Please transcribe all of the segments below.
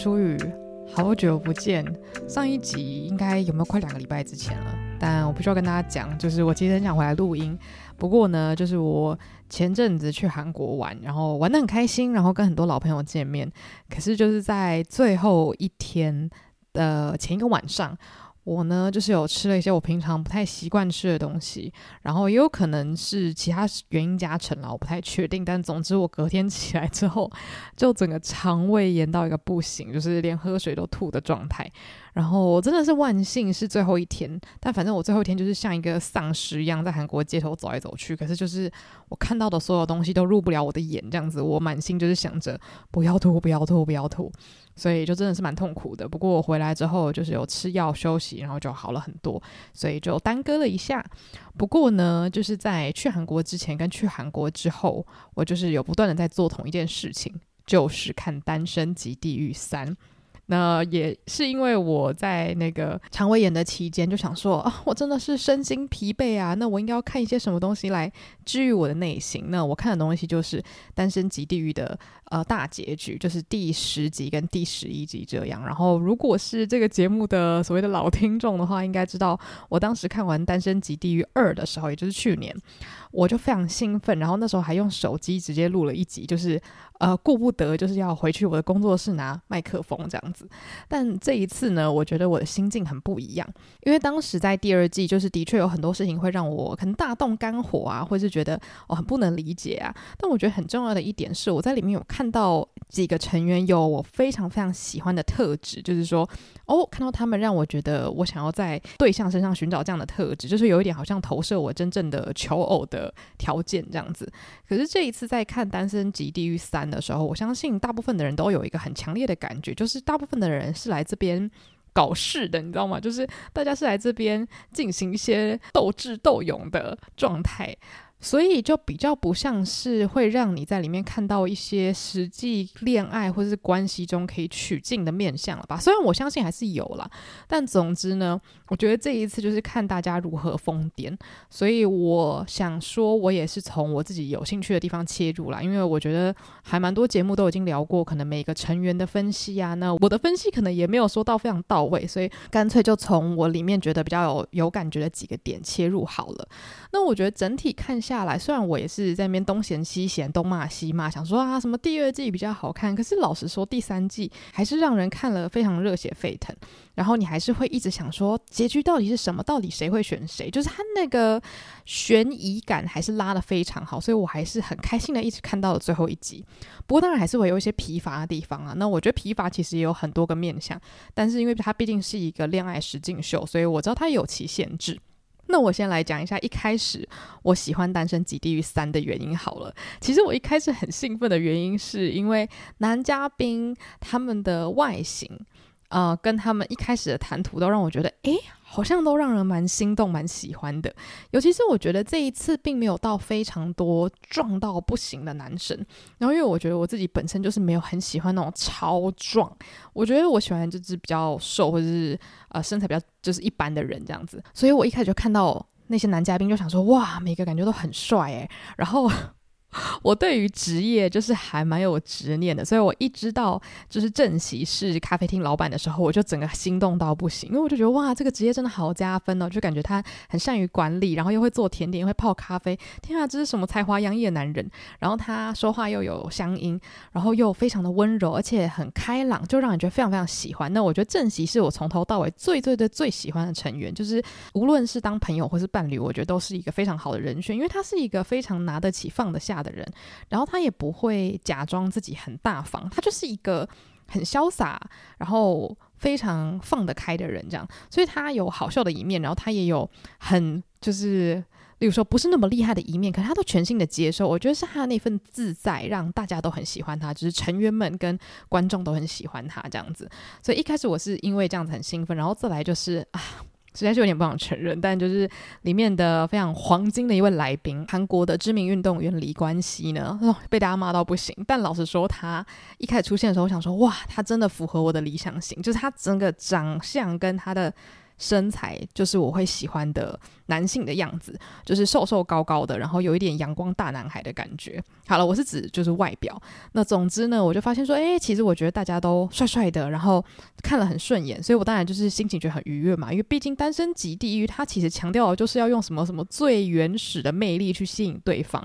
舒雨，好久不见。上一集应该有没有快两个礼拜之前了？但我不需要跟大家讲，就是我其实很想回来录音。不过呢，就是我前阵子去韩国玩，然后玩得很开心，然后跟很多老朋友见面。可是就是在最后一天的前一个晚上。我呢，就是有吃了一些我平常不太习惯吃的东西，然后也有可能是其他原因加成了，我不太确定。但总之，我隔天 起来之后，就整个肠胃炎到一个不行，就是连喝水都吐的状态。然后我真的是万幸是最后一天，但反正我最后一天就是像一个丧尸一样在韩国街头走来走去。可是就是我看到的所有东西都入不了我的眼，这样子，我满心就是想着不要吐，不要吐，不要吐，所以就真的是蛮痛苦的。不过我回来之后就是有吃药休息，然后就好了很多，所以就耽搁了一下。不过呢，就是在去韩国之前跟去韩国之后，我就是有不断的在做同一件事情，就是看《单身即地狱三》。那也是因为我在那个肠胃炎的期间，就想说啊，我真的是身心疲惫啊，那我应该要看一些什么东西来治愈我的内心。那我看的东西就是《单身即地狱》的呃大结局，就是第十集跟第十一集这样。然后，如果是这个节目的所谓的老听众的话，应该知道我当时看完《单身即地狱二》的时候，也就是去年，我就非常兴奋，然后那时候还用手机直接录了一集，就是。呃，顾不得就是要回去我的工作室拿麦克风这样子，但这一次呢，我觉得我的心境很不一样，因为当时在第二季，就是的确有很多事情会让我可能大动肝火啊，或是觉得我、很不能理解啊。但我觉得很重要的一点是，我在里面有看到几个成员有我非常非常喜欢的特质，就是说，哦，看到他们让我觉得我想要在对象身上寻找这样的特质，就是有一点好像投射我真正的求偶的条件这样子。可是这一次在看《单身级地狱三》的时候，我相信大部分的人都有一个很强烈的感觉，就是大部分的人是来这边搞事的，你知道吗？就是大家是来这边进行一些斗智斗勇的状态。所以就比较不像是会让你在里面看到一些实际恋爱或是关系中可以取经的面相了吧？虽然我相信还是有啦，但总之呢，我觉得这一次就是看大家如何疯癫。所以我想说，我也是从我自己有兴趣的地方切入啦，因为我觉得还蛮多节目都已经聊过，可能每个成员的分析啊，那我的分析可能也没有说到非常到位，所以干脆就从我里面觉得比较有有感觉的几个点切入好了。那我觉得整体看下来，虽然我也是在那边东嫌西嫌、东骂西骂，想说啊什么第二季比较好看，可是老实说，第三季还是让人看了非常热血沸腾。然后你还是会一直想说结局到底是什么？到底谁会选谁？就是他那个悬疑感还是拉得非常好，所以我还是很开心的一直看到了最后一集。不过当然还是会有一些疲乏的地方啊。那我觉得疲乏其实也有很多个面向，但是因为它毕竟是一个恋爱实境秀，所以我知道它有其限制。那我先来讲一下一开始我喜欢《单身即地狱三》的原因好了。其实我一开始很兴奋的原因是因为男嘉宾他们的外形，呃，跟他们一开始的谈吐都让我觉得，诶。好像都让人蛮心动、蛮喜欢的，尤其是我觉得这一次并没有到非常多壮到不行的男生。然后，因为我觉得我自己本身就是没有很喜欢那种超壮，我觉得我喜欢就是比较瘦或者是呃身材比较就是一般的人这样子。所以我一开始就看到那些男嘉宾，就想说哇，每个感觉都很帅诶。然后。我对于职业就是还蛮有执念的，所以我一知道就是正席是咖啡厅老板的时候，我就整个心动到不行，因为我就觉得哇，这个职业真的好加分哦，就感觉他很善于管理，然后又会做甜点，又会泡咖啡，天啊，这是什么才华洋溢的男人？然后他说话又有乡音，然后又非常的温柔，而且很开朗，就让人觉得非常非常喜欢。那我觉得正席是我从头到尾最最最最喜欢的成员，就是无论是当朋友或是伴侣，我觉得都是一个非常好的人选，因为他是一个非常拿得起放得下的人，然后他也不会假装自己很大方，他就是一个很潇洒，然后非常放得开的人，这样。所以他有好笑的一面，然后他也有很就是，例如说不是那么厉害的一面，可是他都全心的接受。我觉得是他那份自在，让大家都很喜欢他，就是成员们跟观众都很喜欢他这样子。所以一开始我是因为这样子很兴奋，然后再来就是啊。实在是有点不想承认，但就是里面的非常黄金的一位来宾，韩国的知名运动员李冠希呢，被大家骂到不行。但老实说，他一开始出现的时候，我想说，哇，他真的符合我的理想型，就是他整个长相跟他的身材就是我会喜欢的男性的样子，就是瘦瘦高高的，然后有一点阳光大男孩的感觉。好了，我是指就是外表。那总之呢，我就发现说，诶，其实我觉得大家都帅帅的，然后看了很顺眼，所以我当然就是心情觉得很愉悦嘛。因为毕竟《单身即地狱》它其实强调的就是要用什么什么最原始的魅力去吸引对方，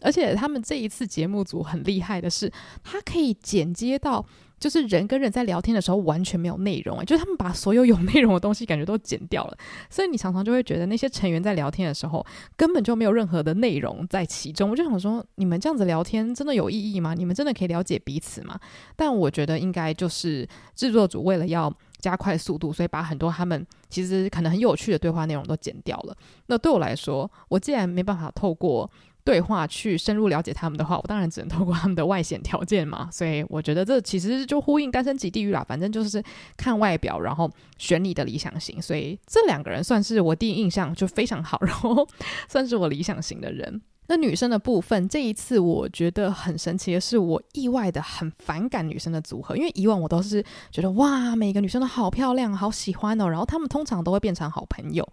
而且他们这一次节目组很厉害的是，它可以剪接到。就是人跟人在聊天的时候完全没有内容，诶，就是他们把所有有内容的东西感觉都剪掉了，所以你常常就会觉得那些成员在聊天的时候根本就没有任何的内容在其中。我就想说，你们这样子聊天真的有意义吗？你们真的可以了解彼此吗？但我觉得应该就是制作组为了要加快速度，所以把很多他们其实可能很有趣的对话内容都剪掉了。那对我来说，我既然没办法透过对话去深入了解他们的话，我当然只能透过他们的外显条件嘛。所以我觉得这其实就呼应《单身即地狱》啦，反正就是看外表，然后选你的理想型。所以这两个人算是我第一印象就非常好，然后 算是我理想型的人。那女生的部分，这一次我觉得很神奇的是，我意外的很反感女生的组合，因为以往我都是觉得哇，每个女生都好漂亮，好喜欢哦，然后她们通常都会变成好朋友。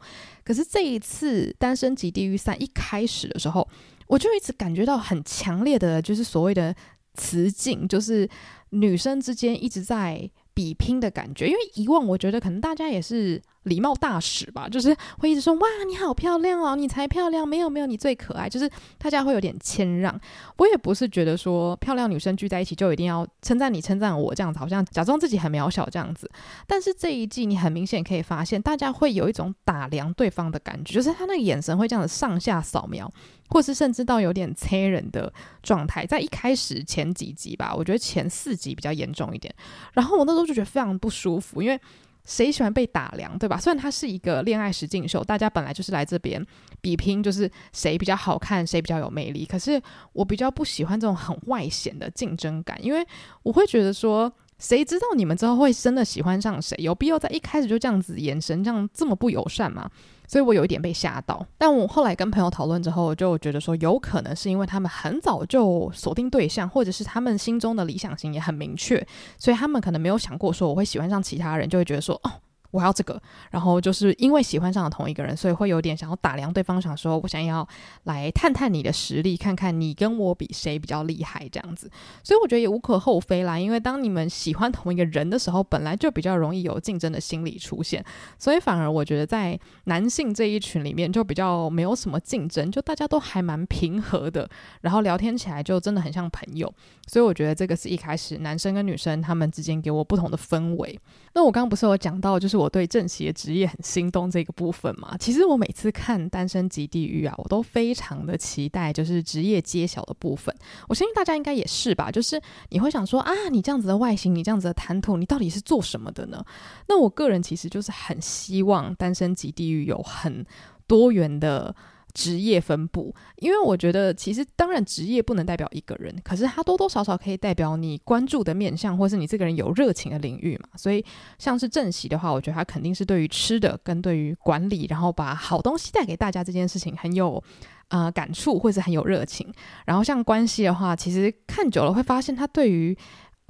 可是这一次《单身即地狱三》一开始的时候，我就一直感觉到很强烈的，就是所谓的雌竞，就是女生之间一直在比拼的感觉。因为以往我觉得可能大家也是。礼貌大使吧，就是会一直说哇，你好漂亮哦，你才漂亮，没有没有，你最可爱。就是大家会有点谦让。我也不是觉得说漂亮女生聚在一起就一定要称赞你、称赞我这样子，好像假装自己很渺小这样子。但是这一季你很明显可以发现，大家会有一种打量对方的感觉，就是他那个眼神会这样子上下扫描，或是甚至到有点催人的状态。在一开始前几集吧，我觉得前四集比较严重一点。然后我那时候就觉得非常不舒服，因为。谁喜欢被打量，对吧？虽然它是一个恋爱实境秀，大家本来就是来这边比拼，就是谁比较好看，谁比较有魅力。可是我比较不喜欢这种很外显的竞争感，因为我会觉得说，谁知道你们之后会真的喜欢上谁？有必要在一开始就这样子眼神这样这么不友善吗？所以我有一点被吓到，但我后来跟朋友讨论之后，就觉得说有可能是因为他们很早就锁定对象，或者是他们心中的理想型也很明确，所以他们可能没有想过说我会喜欢上其他人，就会觉得说哦。我要这个，然后就是因为喜欢上了同一个人，所以会有点想要打量对方，想说我想要来探探你的实力，看看你跟我比谁比较厉害这样子。所以我觉得也无可厚非啦，因为当你们喜欢同一个人的时候，本来就比较容易有竞争的心理出现，所以反而我觉得在男性这一群里面就比较没有什么竞争，就大家都还蛮平和的，然后聊天起来就真的很像朋友。所以我觉得这个是一开始男生跟女生他们之间给我不同的氛围。那我刚刚不是有讲到，就是我我对正邪职业很心动这个部分嘛？其实我每次看《单身即地狱》啊，我都非常的期待，就是职业揭晓的部分。我相信大家应该也是吧？就是你会想说啊，你这样子的外形，你这样子的谈吐，你到底是做什么的呢？那我个人其实就是很希望《单身即地狱》有很多元的。职业分布，因为我觉得其实当然职业不能代表一个人，可是它多多少少可以代表你关注的面向，或是你这个人有热情的领域嘛。所以像是正席的话，我觉得他肯定是对于吃的跟对于管理，然后把好东西带给大家这件事情很有呃感触，或是很有热情。然后像关系的话，其实看久了会发现他对于。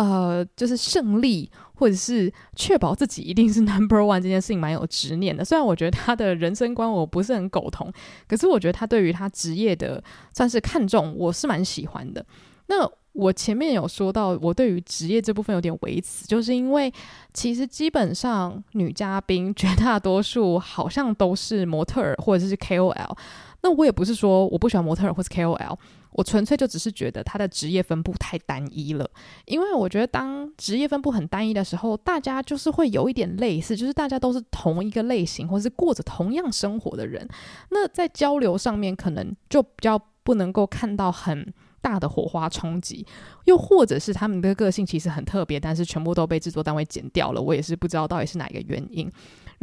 呃，就是胜利，或者是确保自己一定是 number one 这件事情蛮有执念的。虽然我觉得他的人生观我不是很苟同，可是我觉得他对于他职业的算是看重，我是蛮喜欢的。那我前面有说到，我对于职业这部分有点微词，就是因为其实基本上女嘉宾绝大多数好像都是模特儿或者是 KOL。那我也不是说我不喜欢模特儿或是 KOL。我纯粹就只是觉得他的职业分布太单一了，因为我觉得当职业分布很单一的时候，大家就是会有一点类似，就是大家都是同一个类型，或是过着同样生活的人，那在交流上面可能就比较不能够看到很大的火花冲击，又或者是他们的个性其实很特别，但是全部都被制作单位剪掉了，我也是不知道到底是哪一个原因。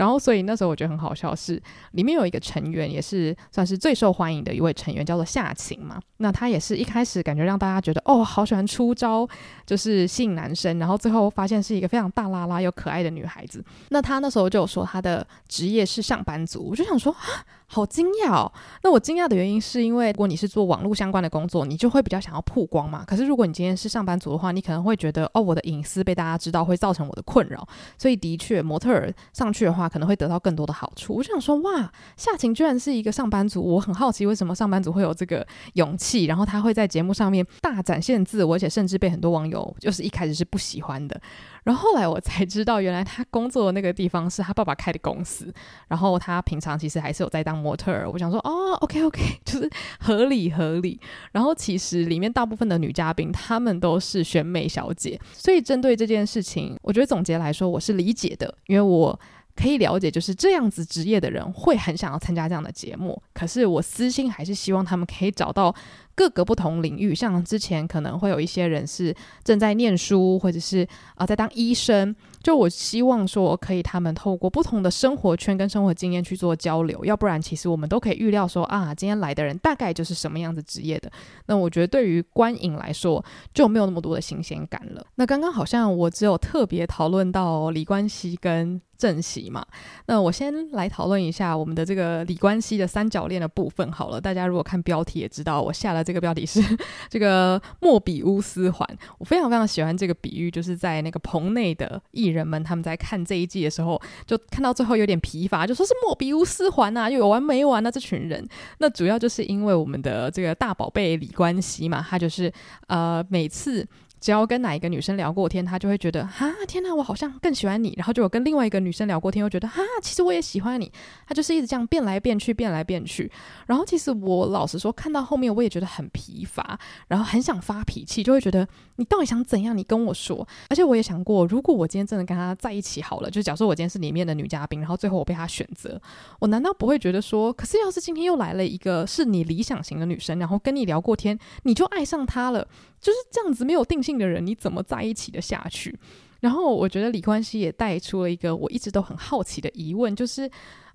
然后，所以那时候我觉得很好笑是，里面有一个成员，也是算是最受欢迎的一位成员，叫做夏晴嘛。那她也是一开始感觉让大家觉得哦，好喜欢出招，就是吸引男生。然后最后发现是一个非常大拉拉又可爱的女孩子。那她那时候就有说她的职业是上班族，我就想说啊，好惊讶哦。那我惊讶的原因是因为，如果你是做网络相关的工作，你就会比较想要曝光嘛。可是如果你今天是上班族的话，你可能会觉得哦，我的隐私被大家知道会造成我的困扰。所以的确，模特儿上去的话。可能会得到更多的好处。我就想说，哇，夏晴居然是一个上班族，我很好奇为什么上班族会有这个勇气，然后他会在节目上面大展现自我，而且甚至被很多网友就是一开始是不喜欢的。然后后来我才知道，原来他工作的那个地方是他爸爸开的公司，然后他平常其实还是有在当模特儿。我想说，哦，OK OK，就是合理合理。然后其实里面大部分的女嘉宾，她们都是选美小姐，所以针对这件事情，我觉得总结来说，我是理解的，因为我。可以了解，就是这样子职业的人会很想要参加这样的节目。可是我私心还是希望他们可以找到各个不同领域，像之前可能会有一些人是正在念书，或者是啊、在当医生。就我希望说，可以他们透过不同的生活圈跟生活经验去做交流，要不然其实我们都可以预料说啊，今天来的人大概就是什么样子职业的。那我觉得对于观影来说就没有那么多的新鲜感了。那刚刚好像我只有特别讨论到李冠希跟正熙嘛，那我先来讨论一下我们的这个李冠希的三角恋的部分好了。大家如果看标题也知道，我下了这个标题是这个莫比乌斯环。我非常非常喜欢这个比喻，就是在那个棚内的艺人们他们在看这一季的时候，就看到最后有点疲乏，就说是莫比乌斯环啊，又有完没完啊？这群人。那主要就是因为我们的这个大宝贝李冠希嘛，他就是呃每次。只要跟哪一个女生聊过天，他就会觉得哈，天哪，我好像更喜欢你。然后就有跟另外一个女生聊过天，又觉得哈，其实我也喜欢你。他就是一直这样变来变去，变来变去。然后其实我老实说，看到后面我也觉得很疲乏，然后很想发脾气，就会觉得你到底想怎样？你跟我说。而且我也想过，如果我今天真的跟他在一起好了，就假设我今天是里面的女嘉宾，然后最后我被他选择，我难道不会觉得说，可是要是今天又来了一个是你理想型的女生，然后跟你聊过天，你就爱上她了？就是这样子没有定性的人，你怎么在一起的下去？然后我觉得李冠希也带出了一个我一直都很好奇的疑问，就是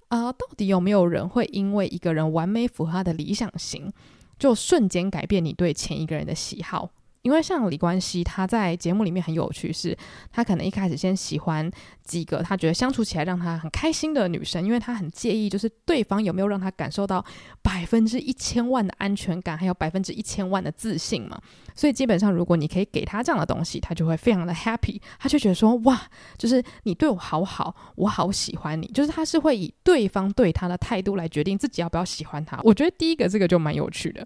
啊、到底有没有人会因为一个人完美符合他的理想型，就瞬间改变你对前一个人的喜好？因为像李冠希，他在节目里面很有趣，是他可能一开始先喜欢几个他觉得相处起来让他很开心的女生，因为他很介意，就是对方有没有让他感受到百分之一千万的安全感，还有百分之一千万的自信嘛。所以基本上，如果你可以给他这样的东西，他就会非常的 happy，他就觉得说哇，就是你对我好好，我好喜欢你，就是他是会以对方对他的态度来决定自己要不要喜欢他。我觉得第一个这个就蛮有趣的。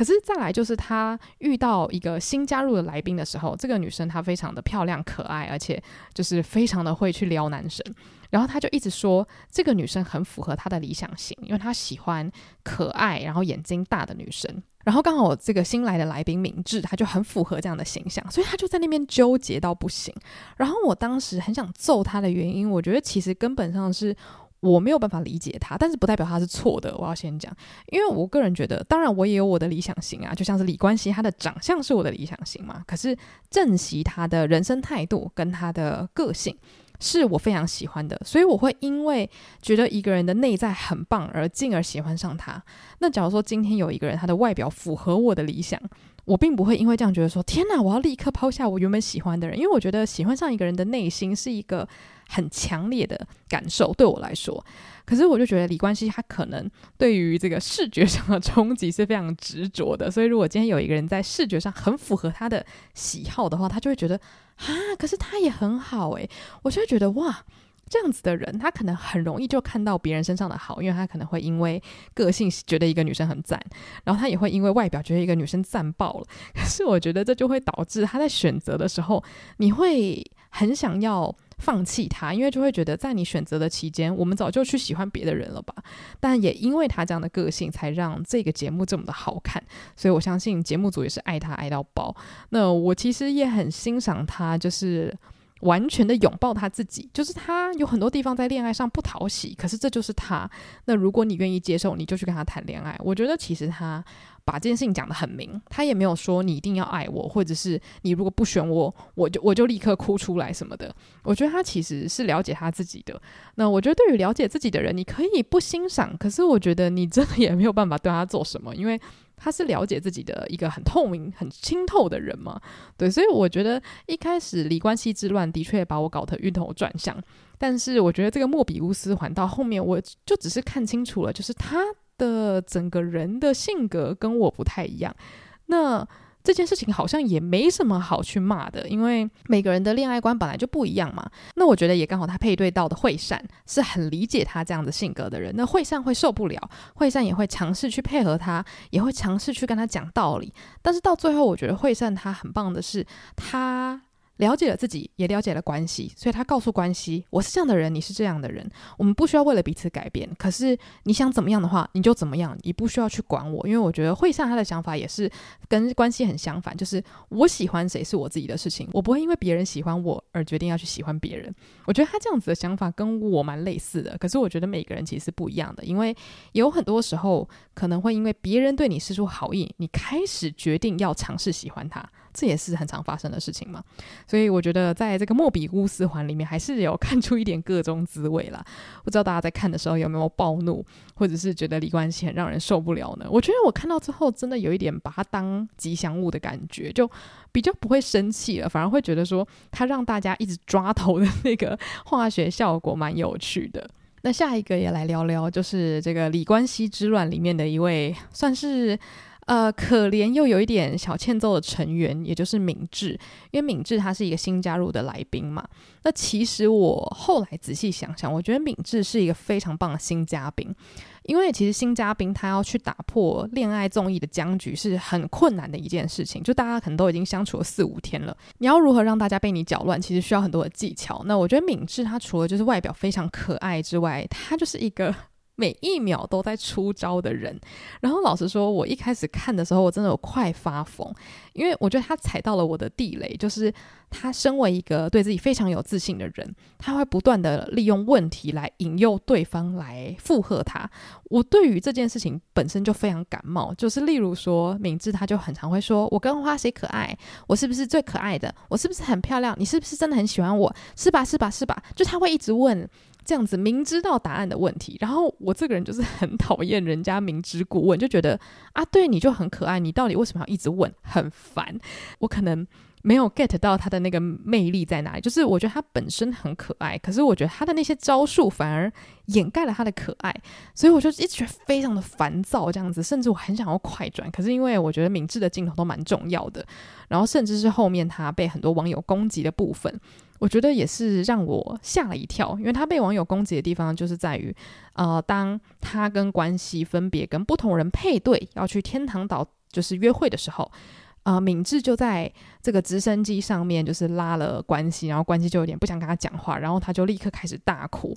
可是再来就是他遇到一个新加入的来宾的时候，这个女生她非常的漂亮可爱，而且就是非常的会去撩男生。然后他就一直说这个女生很符合他的理想型，因为他喜欢可爱然后眼睛大的女生。然后刚好这个新来的来宾敏智，他就很符合这样的形象，所以他就在那边纠结到不行。然后我当时很想揍他的原因，我觉得其实根本上是。我没有办法理解他，但是不代表他是错的。我要先讲，因为我个人觉得，当然我也有我的理想型啊，就像是李冠希，他的长相是我的理想型嘛。可是正熙他的人生态度跟他的个性是我非常喜欢的，所以我会因为觉得一个人的内在很棒而进而喜欢上他。那假如说今天有一个人他的外表符合我的理想，我并不会因为这样觉得说天哪，我要立刻抛下我原本喜欢的人，因为我觉得喜欢上一个人的内心是一个。很强烈的感受对我来说，可是我就觉得李冠希他可能对于这个视觉上的冲击是非常执着的，所以如果今天有一个人在视觉上很符合他的喜好的话，他就会觉得啊，可是他也很好诶。我就会觉得哇，这样子的人他可能很容易就看到别人身上的好，因为他可能会因为个性觉得一个女生很赞，然后他也会因为外表觉得一个女生赞爆了，可是我觉得这就会导致他在选择的时候，你会很想要。放弃他，因为就会觉得在你选择的期间，我们早就去喜欢别的人了吧。但也因为他这样的个性，才让这个节目这么的好看。所以我相信节目组也是爱他爱到爆。那我其实也很欣赏他，就是。完全的拥抱他自己，就是他有很多地方在恋爱上不讨喜，可是这就是他。那如果你愿意接受，你就去跟他谈恋爱。我觉得其实他把这件事情讲得很明，他也没有说你一定要爱我，或者是你如果不选我，我就我就立刻哭出来什么的。我觉得他其实是了解他自己的。那我觉得对于了解自己的人，你可以不欣赏，可是我觉得你真的也没有办法对他做什么，因为。他是了解自己的一个很透明、很清透的人嘛？对，所以我觉得一开始李冠希之乱的确把我搞得晕头转向，但是我觉得这个莫比乌斯环到后面，我就只是看清楚了，就是他的整个人的性格跟我不太一样。那这件事情好像也没什么好去骂的，因为每个人的恋爱观本来就不一样嘛。那我觉得也刚好，他配对到的惠善是很理解他这样的性格的人。那惠善会受不了，惠善也会尝试去配合他，也会尝试去跟他讲道理。但是到最后，我觉得惠善他很棒的是他。了解了自己，也了解了关系，所以他告诉关系：“我是这样的人，你是这样的人，我们不需要为了彼此改变。可是你想怎么样的话，你就怎么样，你不需要去管我。因为我觉得惠善他的想法也是跟关系很相反，就是我喜欢谁是我自己的事情，我不会因为别人喜欢我而决定要去喜欢别人。我觉得他这样子的想法跟我蛮类似的。可是我觉得每个人其实是不一样的，因为有很多时候可能会因为别人对你释出好意，你开始决定要尝试喜欢他。”这也是很常发生的事情嘛，所以我觉得在这个莫比乌斯环里面，还是有看出一点个中滋味啦。不知道大家在看的时候有没有暴怒，或者是觉得李冠希很让人受不了呢？我觉得我看到之后，真的有一点把他当吉祥物的感觉，就比较不会生气了，反而会觉得说他让大家一直抓头的那个化学效果蛮有趣的。那下一个也来聊聊，就是这个李冠希之乱里面的一位，算是。呃，可怜又有一点小欠揍的成员，也就是敏智，因为敏智他是一个新加入的来宾嘛。那其实我后来仔细想想，我觉得敏智是一个非常棒的新嘉宾，因为其实新嘉宾他要去打破恋爱综艺的僵局是很困难的一件事情。就大家可能都已经相处了四五天了，你要如何让大家被你搅乱，其实需要很多的技巧。那我觉得敏智他除了就是外表非常可爱之外，他就是一个。每一秒都在出招的人，然后老实说，我一开始看的时候，我真的有快发疯，因为我觉得他踩到了我的地雷，就是他身为一个对自己非常有自信的人，他会不断的利用问题来引诱对方来附和他。我对于这件事情本身就非常感冒，就是例如说，敏智他就很常会说：“我跟花谁可爱？我是不是最可爱的？我是不是很漂亮？你是不是真的很喜欢我？是吧？是吧？是吧？”就他会一直问。这样子明知道答案的问题，然后我这个人就是很讨厌人家明知故问，就觉得啊，对你就很可爱，你到底为什么要一直问？很烦。我可能没有 get 到他的那个魅力在哪里，就是我觉得他本身很可爱，可是我觉得他的那些招数反而掩盖了他的可爱，所以我就一直觉得非常的烦躁。这样子，甚至我很想要快转，可是因为我觉得敏智的镜头都蛮重要的，然后甚至是后面他被很多网友攻击的部分。我觉得也是让我吓了一跳，因为他被网友攻击的地方就是在于，呃，当他跟关系分别跟不同人配对要去天堂岛就是约会的时候，呃，敏智就在这个直升机上面就是拉了关系，然后关系就有点不想跟他讲话，然后他就立刻开始大哭。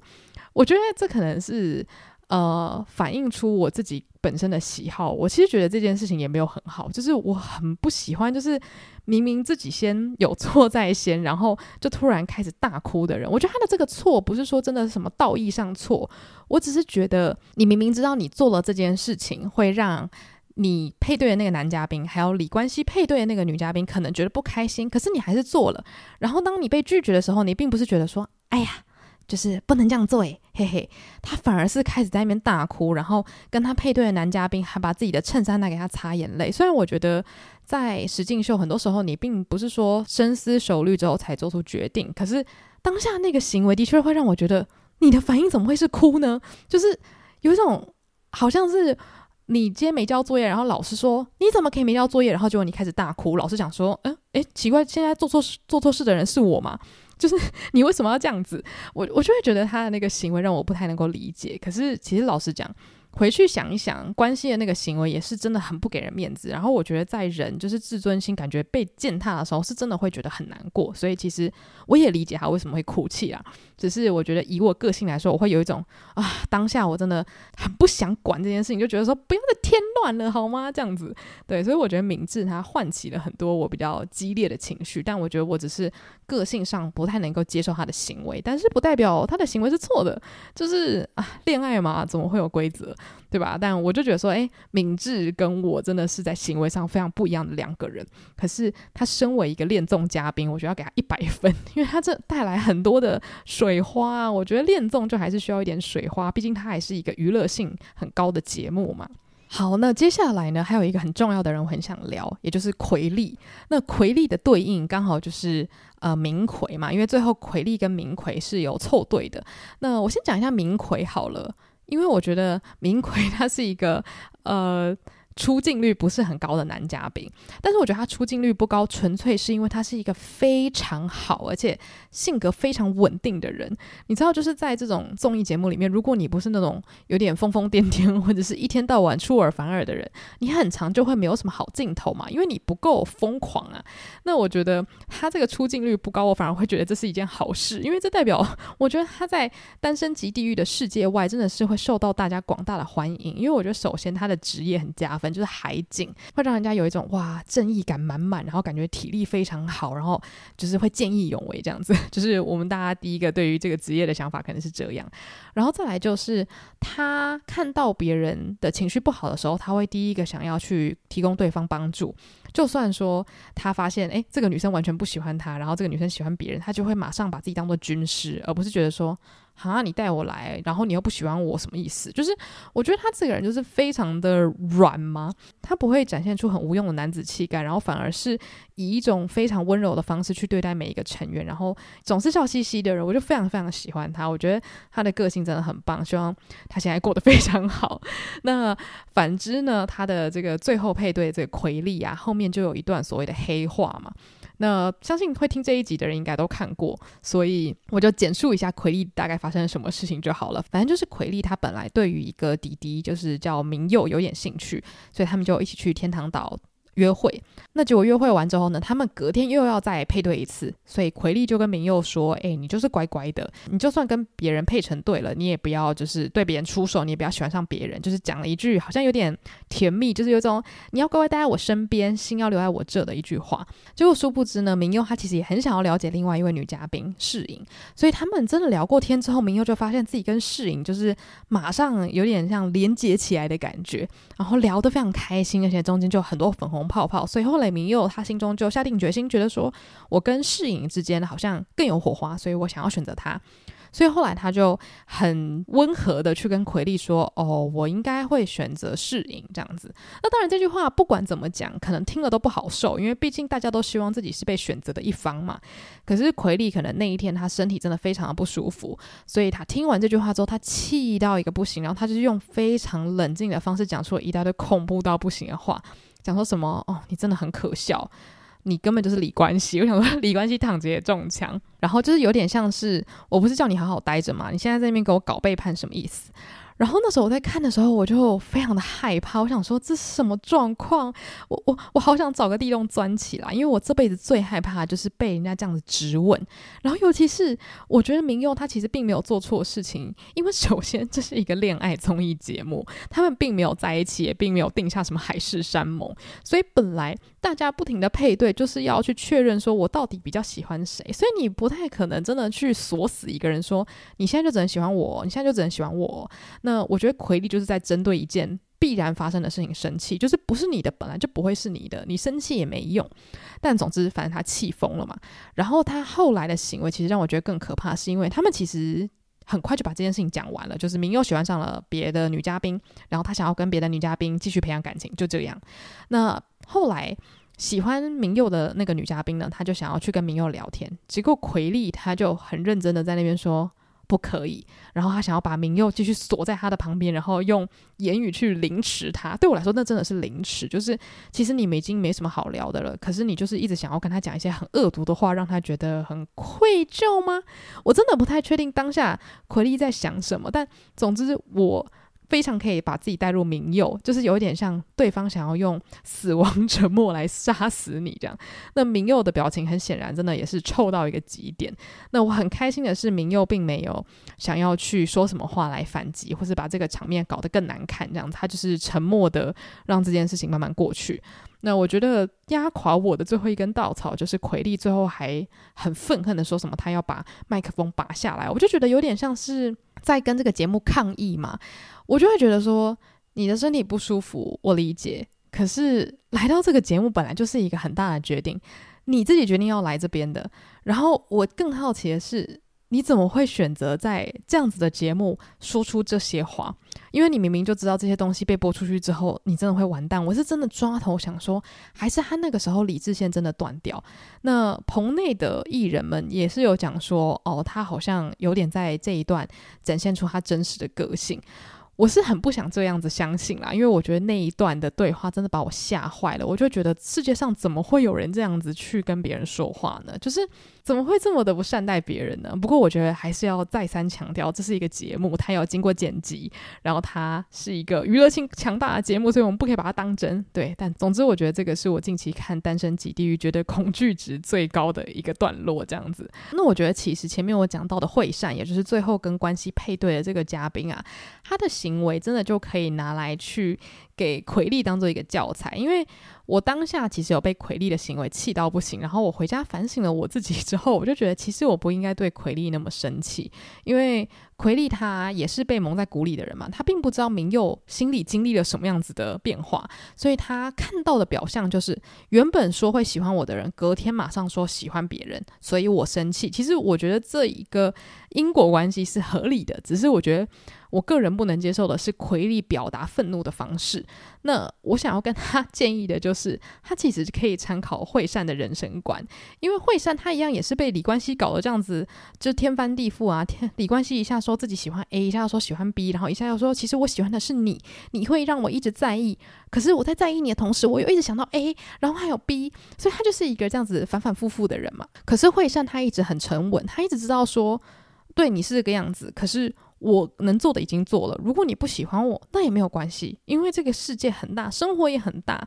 我觉得这可能是。呃，反映出我自己本身的喜好。我其实觉得这件事情也没有很好，就是我很不喜欢，就是明明自己先 有错在先，然后就突然开始大哭的人。我觉得他的这个错不是说真的是什么道义上错，我只是觉得你明明知道你做了这件事情会让你配对的那个男嘉宾，还有李冠希配对的那个女嘉宾可能觉得不开心，可是你还是做了。然后当你被拒绝的时候，你并不是觉得说，哎呀。就是不能这样做诶，嘿嘿，他反而是开始在那边大哭，然后跟他配对的男嘉宾还把自己的衬衫拿给他擦眼泪。虽然我觉得在实境秀很多时候你并不是说深思熟虑之后才做出决定，可是当下那个行为的确会让我觉得你的反应怎么会是哭呢？就是有一种好像是 你今天没交作业，然后老师说你怎么可以没交作业，然后结果你开始大哭，老师讲说，嗯，诶，奇怪，现在做错事做错事的人是我吗？就是 你为什么要这样子？我我就会觉得他的那个行为让我不太能够理解。可是其实老实讲。回去想一想，关系的那个行为也是真的很不给人面子。然后我觉得，在人就是自尊心感觉被践踏的时候，是真的会觉得很难过。所以其实我也理解他为什么会哭泣啊。只是我觉得以我个性来说，我会有一种啊，当下我真的很不想管这件事情，就觉得说不要再添乱了好吗？这样子对，所以我觉得明智他唤起了很多我比较激烈的情绪。但我觉得我只是个性上不太能够接受他的行为，但是不代表他的行为是错的。就是啊，恋爱嘛，怎么会有规则？对吧？但我就觉得说，诶，敏智跟我真的是在行为上非常不一样的两个人。可是他身为一个恋综嘉宾，我觉得要给他一百分，因为他这带来很多的水花啊。我觉得恋综就还是需要一点水花，毕竟它还是一个娱乐性很高的节目嘛。好，那接下来呢，还有一个很重要的人我很想聊，也就是奎利。那奎利的对应刚好就是呃明奎嘛，因为最后奎利跟明奎是有凑对的。那我先讲一下明奎好了。因为我觉得明奎他是一个呃出镜率不是很高的男嘉宾，但是我觉得他出镜率不高，纯粹是因为他是一个非常好而且性格非常稳定的人。你知道，就是在这种综艺节目里面，如果你不是那种有点疯疯癫癫或者是一天到晚出尔反尔的人，你很长就会没有什么好镜头嘛，因为你不够疯狂啊。那我觉得他这个出镜率不高，我反而会觉得这是一件好事，因为这代表 我觉得他在《单身级地狱》的世界外真的是会受到大家广大的欢迎。因为我觉得首先他的职业很加分。本就是海景，会让人家有一种哇正义感满满，然后感觉体力非常好，然后就是会见义勇为这样子。就是我们大家第一个对于这个职业的想法可能是这样，然后再来就是他看到别人的情绪不好的时候，他会第一个想要去提供对方帮助。就算说他发现诶这个女生完全不喜欢他，然后这个女生喜欢别人，他就会马上把自己当做军师，而不是觉得说。啊，你带我来，然后你又不喜欢我，什么意思？就是我觉得他这个人就是非常的软嘛，他不会展现出很无用的男子气概，然后反而是以一种非常温柔的方式去对待每一个成员，然后总是笑嘻嘻的人，我就非常非常喜欢他。我觉得他的个性真的很棒，希望他现在过得非常好。那反之呢，他的这个最后配对这个奎利啊，后面就有一段所谓的黑话嘛。那相信会听这一集的人应该都看过，所以我就简述一下奎利大概发生了什么事情就好了。反正就是奎利他本来对于一个弟弟，就是叫明佑有点兴趣，所以他们就一起去天堂岛。约会，那结果约会完之后呢，他们隔天又要再配对一次，所以奎利就跟明佑说：“哎，你就是乖乖的，你就算跟别人配成对了，你也不要就是对别人出手，你也不要喜欢上别人。”就是讲了一句好像有点甜蜜，就是有种你要乖乖待在我身边，心要留在我这的一句话。结果殊不知呢，明佑他其实也很想要了解另外一位女嘉宾世颖，所以他们真的聊过天之后，明佑就发现自己跟世颖就是马上有点像连接起来的感觉，然后聊得非常开心，而且中间就很多粉红。泡泡，所以后来明佑他心中就下定决心，觉得说我跟世颖之间好像更有火花，所以我想要选择他。所以后来他就很温和的去跟奎利说：“哦，我应该会选择世颖这样子。”那当然这句话不管怎么讲，可能听了都不好受，因为毕竟大家都希望自己是被选择的一方嘛。可是奎利可能那一天他身体真的非常的不舒服，所以他听完这句话之后，他气到一个不行，然后他就是用非常冷静的方式讲出了一大堆恐怖到不行的话。讲说什么哦？你真的很可笑，你根本就是李冠希。我想说，李冠希躺着也中枪，然后就是有点像是，我不是叫你好好待着吗？你现在在那边给我搞背叛，什么意思？然后那时候我在看的时候，我就非常的害怕。我想说，这是什么状况？我我我好想找个地洞钻起来，因为我这辈子最害怕就是被人家这样子质问。然后尤其是我觉得明佑他其实并没有做错事情，因为首先这是一个恋爱综艺节目，他们并没有在一起，也并没有定下什么海誓山盟，所以本来大家不停的配对，就是要去确认说我到底比较喜欢谁。所以你不太可能真的去锁死一个人说，你现在就只能喜欢我，你现在就只能喜欢我。那我觉得奎利就是在针对一件必然发生的事情生气，就是不是你的，本来就不会是你的，你生气也没用。但总之，反正他气疯了嘛。然后他后来的行为，其实让我觉得更可怕，是因为他们其实很快就把这件事情讲完了，就是明佑喜欢上了别的女嘉宾，然后他想要跟别的女嘉宾继续培养感情，就这样。那后来喜欢明佑的那个女嘉宾呢，她就想要去跟明佑聊天，结果奎丽她就很认真的在那边说。不可以，然后她想要把明佑继续锁在他的旁边，然后用言语去凌迟他。对我来说，那真的是凌迟。就是其实你们已经没什么好聊的了，可是你就是一直想要跟他讲一些很恶毒的话，让他觉得很愧疚吗？我真的不太确定当下奎丽在想什么，但总之我。非常可以把自己带入明佑，就是有一点像对方想要用死亡沉默来杀死你这样。那明佑的表情很显然，真的也是臭到一个极点。那我很开心的是，明佑并没有想要去说什么话来反击，或是把这个场面搞得更难看这样。他就是沉默的让这件事情慢慢过去。那我觉得压垮我的最后一根稻草，就是奎利最后还很愤恨的说什么他要把麦克风拔下来，我就觉得有点像是在跟这个节目抗议嘛。我就会觉得说，你的身体不舒服，我理解。可是来到这个节目本来就是一个很大的决定，你自己决定要来这边的。然后我更好奇的是，你怎么会选择在这样子的节目说出这些话？因为你明明就知道这些东西被播出去之后，你真的会完蛋。我是真的抓头想说，还是他那个时候理智线真的断掉？那棚内的艺人们也是有讲说，哦，他好像有点在这一段展现出他真实的个性。我是很不想这样子相信啦，因为我觉得那一段的对话真的把我吓坏了。我就觉得世界上怎么会有人这样子去跟别人说话呢？就是怎么会这么的不善待别人呢？不过我觉得还是要再三强调，这是一个节目，它有经过剪辑，然后它是一个娱乐性强大的节目，所以我们不可以把它当真。对，但总之我觉得这个是我近期看《单身即地狱》觉得恐惧值最高的一个段落，这样子。那我觉得其实前面我讲到的惠善，也就是最后跟关系配对的这个嘉宾啊，他的。行为真的就可以拿来去给奎利当做一个教材，因为我当下其实有被奎利的行为气到不行，然后我回家反省了我自己之后，我就觉得其实我不应该对奎利那么生气，因为奎利他也是被蒙在鼓里的人嘛，他并不知道明佑心里经历了什么样子的变化，所以他看到的表象就是原本说会喜欢我的人，隔天马上说喜欢别人，所以我生气。其实我觉得这一个因果关系是合理的，只是我觉得我个人不能接受的是奎利表达愤怒的方式。那我想要跟他 建议的就是，他其实可以参考惠善的人生观，因为惠善他一样也是被李冠希搞得这样子，就天翻地覆啊！天，李冠希一下说自己喜欢 A，一下又说喜欢 B，然后一下又说其实我喜欢的是你，你会让我一直在意。可是我在在意你的同时，我又一直想到 A，然后还有 B，所以他就是一个这样子反反复复的人嘛。可是惠善他一直很沉稳，他一直知道说，对你是这个样子，可是。我能做的已经做了，如果你不喜欢我，那也没有关系，因为这个世界很大，生活也很大。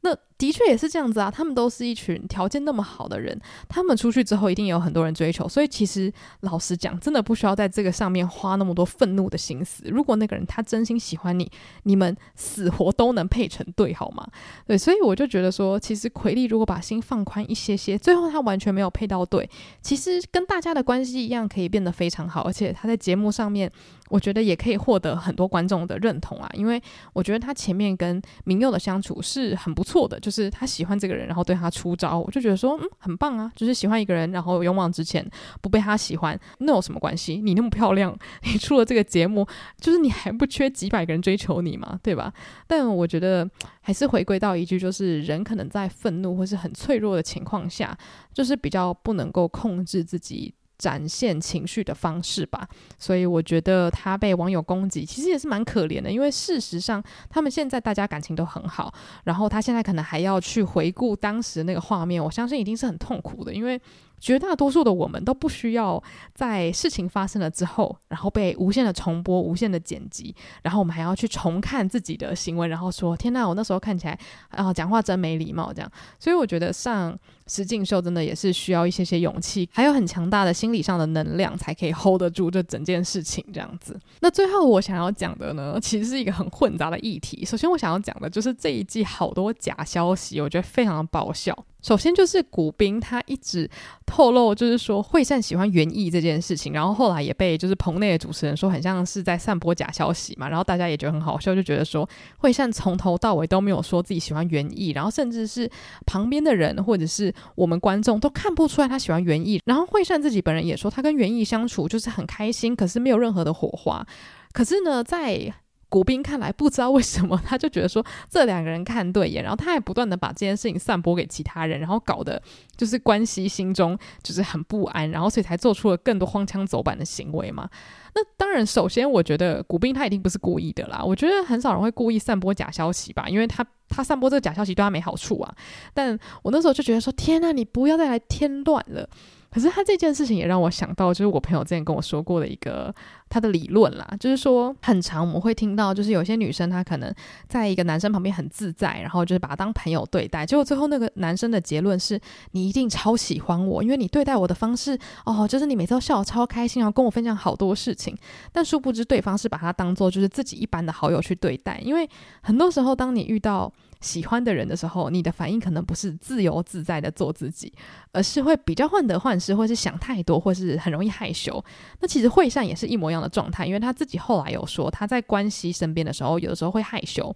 那的确也是这样子啊，他们都是一群条件那么好的人，他们出去之后一定有很多人追求，所以其实老实讲，真的不需要在这个上面花那么多愤怒的心思。如果那个人他真心喜欢你，你们死活都能配成对，好吗？对，所以我就觉得说，其实奎利如果把心放宽一些些，最后他完全没有配到对，其实跟大家的关系一样，可以变得非常好，而且他在节目上面。我觉得也可以获得很多观众的认同啊，因为我觉得他前面跟明佑的相处是很不错的，就是他喜欢这个人，然后对他出招，我就觉得说，嗯，很棒啊，就是喜欢一个人，然后勇往直前，不被他喜欢，那有什么关系？你那么漂亮，你出了这个节目，就是你还不缺几百个人追求你嘛，对吧？但我觉得还是回归到一句，就是人可能在愤怒或是很脆弱的情况下，就是比较不能够控制自己。展现情绪的方式吧，所以我觉得他被网友攻击，其实也是蛮可怜的。因为事实上，他们现在大家感情都很好，然后他现在可能还要去回顾当时那个画面，我相信一定是很痛苦的，因为。绝大多数的我们都不需要在事情发生了之后，然后被无限的重播、无限的剪辑，然后我们还要去重看自己的行为，然后说：“天哪，我那时候看起来啊，讲话真没礼貌。”这样，所以我觉得上实境秀真的也是需要一些些勇气，还有很强大的心理上的能量，才可以 hold 得住这整件事情。这样子。那最后我想要讲的呢，其实是一个很混杂的议题。首先，我想要讲的就是这一季好多假消息，我觉得非常的爆笑。首先就是古兵，他一直透露，就是说惠善喜欢园艺这件事情，然后后来也被就是棚内的主持人说很像是在散播假消息嘛，然后大家也觉得很好笑，就觉得说惠善从头到尾都没有说自己喜欢园艺，然后甚至是旁边的人或者是我们观众都看不出来他喜欢园艺，然后惠善自己本人也说他跟园艺相处就是很开心，可是没有任何的火花，可是呢在。古兵看来不知道为什么，他就觉得说这两个人看对眼，然后他还不断的把这件事情散播给其他人，然后搞得就是关系心中就是很不安，然后所以才做出了更多荒腔走板的行为嘛。那当然，首先我觉得古兵他一定不是故意的啦，我觉得很少人会故意散播假消息吧，因为他他散播这个假消息对他没好处啊。但我那时候就觉得说，天呐，你不要再来添乱了。可是他这件事情也让我想到，就是我朋友之前跟我说过的一个他的理论啦，就是说很长我们会听到，就是有些女生她可能在一个男生旁边很自在，然后就是把他当朋友对待，结果最后那个男生的结论是你一定超喜欢我，因为你对待我的方式哦，就是你每次都笑得超开心，然后跟我分享好多事情，但殊不知对方是把他当做就是自己一般的好友去对待，因为很多时候当你遇到。喜欢的人的时候，你的反应可能不是自由自在的做自己，而是会比较患得患失，或是想太多，或是很容易害羞。那其实惠善也是一模一样的状态，因为他自己后来有说，他在关系身边的时候，有的时候会害羞。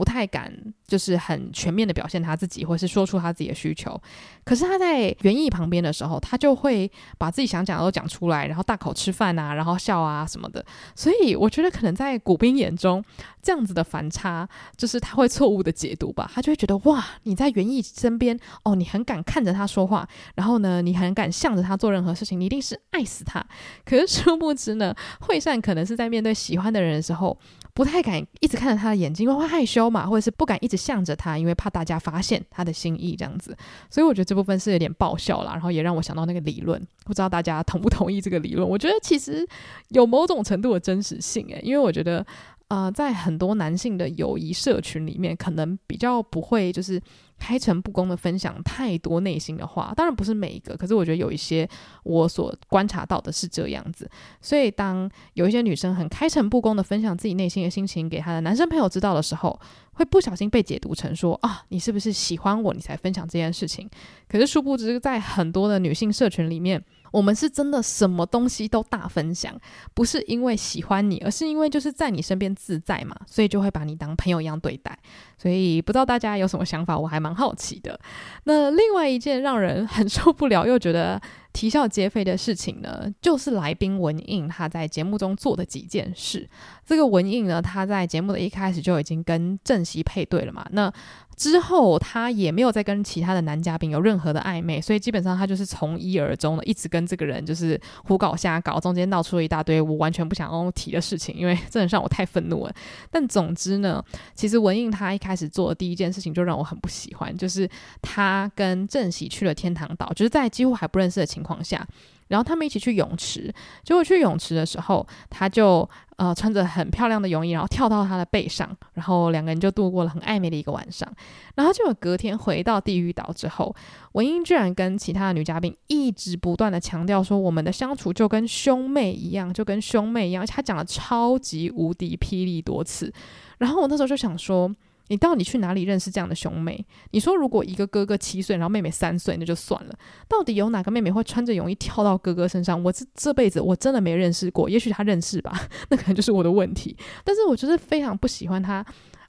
不太敢就是很全面的表现他自己，或是说出他自己的需求。可是他在园艺旁边的时候，他就会把自己想讲的都讲出来，然后大口吃饭啊，然后笑啊什么的。所以我觉得可能在古斌眼中，这样子的反差，就是他会错误的解读吧。他就会觉得哇，你在园艺身边哦，你很敢看着他说话，然后呢，你很敢向着他做任何事情，你一定是爱死他。可是殊不知呢，惠善可能是在面对喜欢的人的时候，不太敢一直看着他的眼睛，因为会害羞嘛，或者是不敢一直向着他，因为怕大家发现他的心意这样子。所以我觉得这部分是有点爆笑啦，然后也让我想到那个理论，不知道大家同不同意这个理论？我觉得其实有某种程度的真实性诶，因为我觉得。啊，在很多男性的友谊社群里面，可能比较不会就是开诚布公的分享太多内心的话。当然不是每一个，可是我觉得有一些我所观察到的是这样子。所以当有一些女生很开诚布公的分享自己内心的心情给她的男生朋友知道的时候，会不小心被解读成说啊，你是不是喜欢我，你才分享这件事情？可是殊不知，在很多的女性社群里面。我们是真的什么东西都大分享，不是因为喜欢你，而是因为就是在你身边自在嘛，所以就会把你当朋友一样对待。所以不知道大家有什么想法，我还蛮好奇的。那另外一件让人很受不了又觉得啼笑皆非的事情呢，就是来宾文印他在节目中做的几件事。这个文印呢，他在节目的一开始就已经跟正熙配对了嘛，那。之后他也没有再跟其他的男嘉宾有任何的暧昧，所以基本上他就是从一而终的，一直跟这个人就是胡搞瞎搞，中间闹出了一大堆我完全不想要提的事情，因为真的让我太愤怒了。但总之呢，其实文印他一开始做的第一件事情就让我很不喜欢，就是他跟正熙去了天堂岛，就是在几乎还不认识的情情况下。然后他们一起去泳池，结果去泳池的时候，他就呃穿着很漂亮的泳衣，然后跳到他的背上，然后两个人就度过了很暧昧的一个晚上。然后就有隔天回到地狱岛之后，文英居然跟其他的女嘉宾一直不断的强调说，我们的相处就跟兄妹一样，就跟兄妹一样，而且他讲了超级无敌霹雳多次。然后我那时候就想说。你到底去哪里认识这样的兄妹？你说如果一个哥哥七岁，然后妹妹三岁，那就算了。到底有哪个妹妹会穿着泳衣跳到哥哥身上？我这这辈子我真的没认识过，也许他认识吧，那可能就是我的问题。但是我就是非常不喜欢他，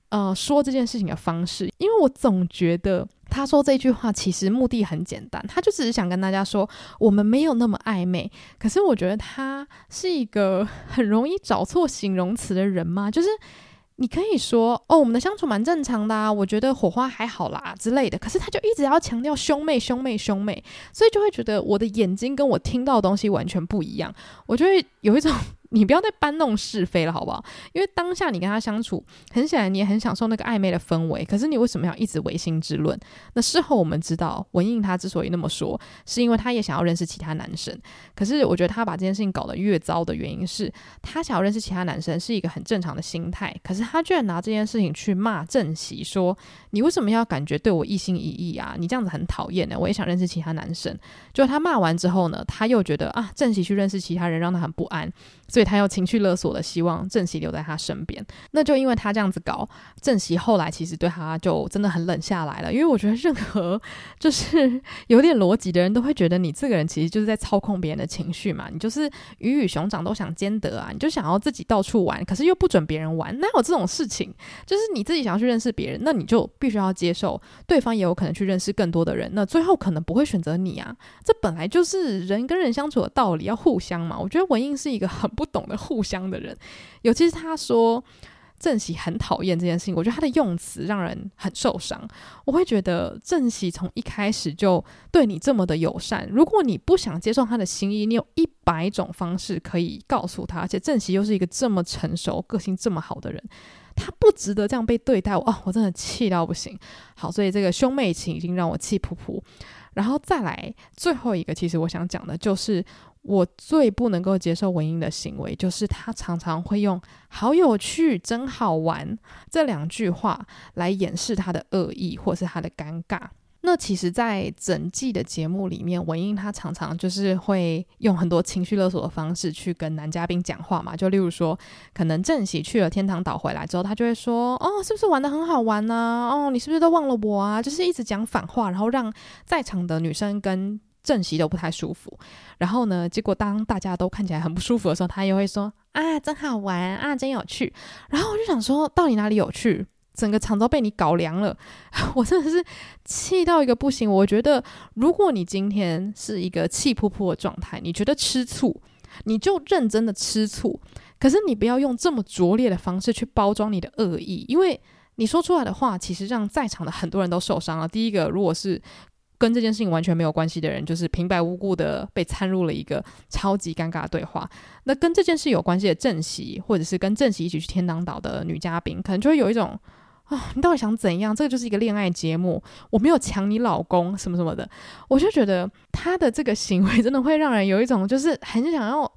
呃，说这件事情的方式，因为我总觉得他说这句话其实目的很简单，他就只是想跟大家说我们没有那么暧昧。可是我觉得他是一个 很容易找错形容词的人吗？就是。你可以说哦，我们的相处蛮正常的啊，我觉得火花还好啦之类的。可是他就一直要强调兄妹、兄妹、兄妹，所以就会觉得我的眼睛跟我听到的东西完全不一样，我就会有一种。你不要再搬弄是非了，好不好？因为当下你跟他相处，很显然你也很享受那个暧昧的氛围。可是你为什么要一直违心之论？那事后我们知道，文印他之所以那么说，是因为他也想要认识其他男生。可是我觉得他把这件事情搞得越糟的原因是，他想要认识其他男生是一个很正常的心态。可是他居然拿这件事情去骂正熙，说你为什么要感觉对我一心一意啊？你这样子很讨厌呢。我也想认识其他男生。就他骂完之后呢，他又觉得啊，正熙去认识其他人让他很不安。所以他又情绪勒索的希望正熙留在他身边，那就因为他这样子搞，正熙后来其实对他就真的很冷下来了。因为我觉得任何就是有点逻辑的人都会觉得你这个人其实就是在操控别人的情绪嘛，你就是鱼与熊掌都想兼得啊，你就想要自己到处玩，可是又不准别人玩，哪有这种事情？就是你自己想要去认识别人，那你就必须要接受对方也有可能去认识更多的人，那最后可能不会选择你啊，这本来就是人跟人相处的道理，要互相嘛。我觉得文印是一个很。不懂得互相的人，尤其是他说正熙很讨厌这件事情，我觉得他的用词让人很受伤。我会觉得正熙从一开始就对你这么的友善，如果你不想接受他的心意，你有一百种方式可以告诉他。而且正熙又是一个这么成熟、个性这么好的人，他不值得这样被对待。哦，我真的气到不行。好，所以这个兄妹情已经让我气噗噗。然后再来最后一个，其实我想讲的就是。我最不能够接受文英的行为，就是他常常会用“好有趣”“真好玩”这两句话来掩饰他的恶意或是他的尴尬。那其实，在整季的节目里面，文英她常常就是会用很多情绪勒索的方式去跟男嘉宾讲话嘛。就例如说，可能郑喜去了天堂岛回来之后，他就会说：“哦，是不是玩得很好玩呢？哦，你是不是都忘了我啊？”就是一直讲反话，然后让在场的女生跟正席都不太舒服，然后呢，结果当大家都看起来很不舒服的时候，他又会说啊，真好玩啊，真有趣。然后我就想说，到底哪里有趣？整个场都被你搞凉了，我真的是气到一个不行。我觉得，如果你今天是一个气噗噗的状态，你觉得吃醋，你就认真的吃醋。可是你不要用这么拙劣的方式去包装你的恶意，因为你说出来的话，其实让在场的很多人都受伤了。第一个，如果是跟这件事情完全没有关系的人，就是平白无故的被掺入了一个超级尴尬的对话。那跟这件事有关系的正席，或者是跟正席一起去天堂岛的女嘉宾，可能就会有一种。啊、你到底想怎样？这个就是一个恋爱节目，我没有抢你老公什么什么的，我就觉得他的这个行为真的会让人有一种就是很想要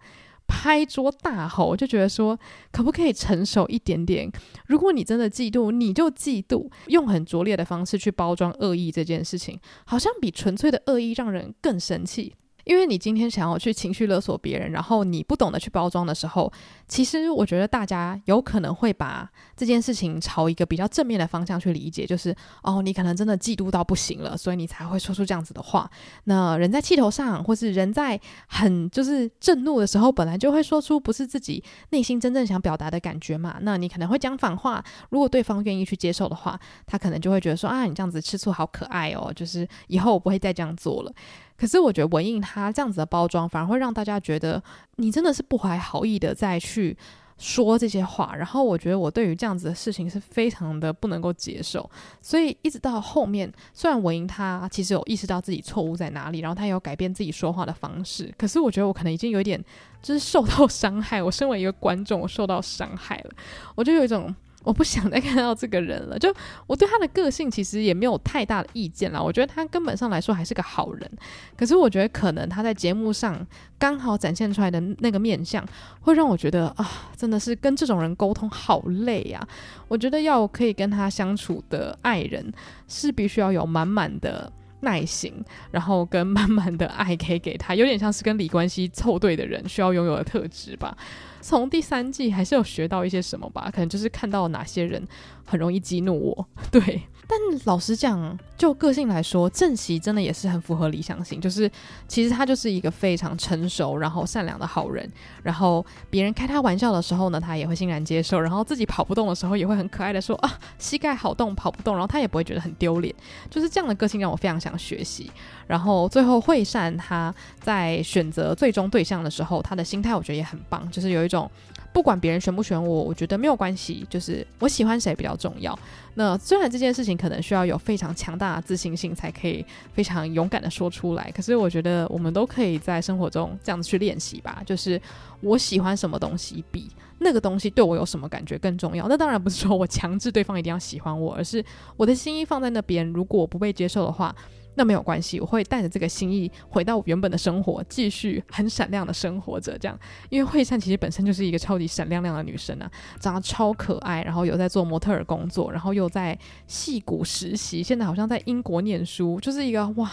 拍桌大吼，就觉得说可不可以成熟一点点？如果你真的嫉妒，你就嫉妒，用很拙劣的方式去包装恶意这件事情，好像比纯粹的恶意让人更生气。因为你今天想要去情绪勒索别人，然后你不懂得去包装的时候，其实我觉得大家有可能会把这件事情朝一个比较正面的方向去理解，就是哦，你可能真的嫉妒到不行了，所以你才会说出这样子的话。那人在气头上，或是人在很就是震怒的时候，本来就会说出不是自己内心真正想表达的感觉嘛。那你可能会讲反话，如果对方愿意去接受的话，他可能就会觉得说啊，你这样子吃醋好可爱哦，就是以后我不会再这样做了。可是我觉得文印他这样子的包装，反而会让大家觉得你真的是不怀好意的再去说这些话。然后我觉得我对于这样子的事情是非常的不能够接受。所以一直到后面，虽然文英他其实有意识到自己错误在哪里，然后他也有改变自己说话的方式，可是我觉得我可能已经有一点就是受到伤害。我身为一个观众，我受到伤害了，我就有一种。我不想再看到这个人了。就我对他的个性其实也没有太大的意见啦。我觉得他根本上来说还是个好人。可是我觉得可能他在节目上刚好展现出来的那个面相，会让我觉得啊，真的是跟这种人沟通好累呀。我觉得要可以跟他相处的爱人，是必须要有满满的耐心，然后跟满满的爱可以给他，有点像是跟李冠希凑对的人需要拥有的特质吧。从第三季还是有学到一些什么吧，可能就是看到哪些人很容易激怒我，对。但老实讲，就个性来说，正席真的也是很符合理想型。就是其实他就是一个非常成熟，然后善良的好人。然后别人开他玩笑的时候呢，他也会欣然接受。然后自己跑不动的时候，也会很可爱的说啊，膝盖好动，跑不动。然后他也不会觉得很丢脸。就是这样的个性让我非常想学习。然后最后惠善他在选择最终对象的时候，他的心态我觉得也很棒，就是有一种。不管别人选不选我，我觉得没有关系，就是我喜欢谁比较重要。那虽然这件事情可能需要有非常强大的自信心才可以非常勇敢的说出来，可是我觉得我们都可以在生活中这样子去练习吧。就是我喜欢什么东西比那个东西对我有什么感觉更重要。那当然不是说我强制对方一定要喜欢我，而是我的心意放在那边，如果不被接受的话。那没有关系，我会带着这个心意回到原本的生活，继续很闪亮的生活着。这样，因为惠善其实本身就是一个超级闪亮亮的女生啊，长得超可爱，然后有在做模特儿工作，然后又在戏骨实习，现在好像在英国念书，就是一个哇。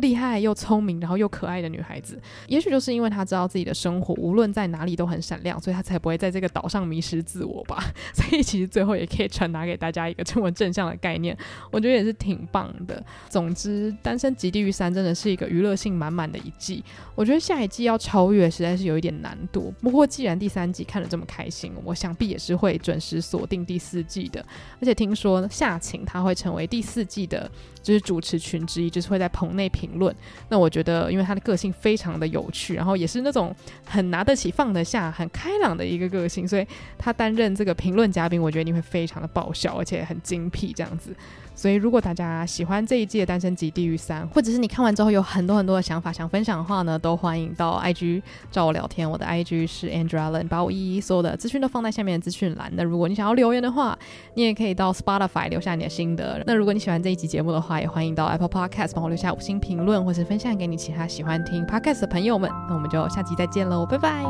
厉害又聪明，然后又可爱的女孩子，也许就是因为她知道自己的生活无论在哪里都很闪亮，所以她才不会在这个岛上迷失自我吧。所以其实最后也可以传达给大家一个这么正向的概念，我觉得也是挺棒的。总之，《单身极地狱三》真的是一个娱乐性满满的一季，我觉得下一季要超越实在是有一点难度。不过既然第三季看得这么开心，我想必也是会准时锁定第四季的。而且听说夏晴她会成为第四季的。就是主持群之一，就是会在棚内评论。那我觉得，因为他的个性非常的有趣，然后也是那种很拿得起放得下、很开朗的一个个性，所以他担任这个评论嘉宾，我觉得你会非常的爆笑，而且很精辟这样子。所以，如果大家喜欢这一季的《单身即地狱三》，或者是你看完之后有很多很多的想法想分享的话呢，都欢迎到 IG 找我聊天。我的 IG 是 Andrew Allen，把我一一所有的资讯都放在下面的资讯栏。那如果你想要留言的话，你也可以到 Spotify 留下你的心得。那如果你喜欢这一集节目的话，也欢迎到 Apple Podcast 帮我留下五星评论，或是分享给你其他喜欢听 Podcast 的朋友们。那我们就下集再见喽，拜拜。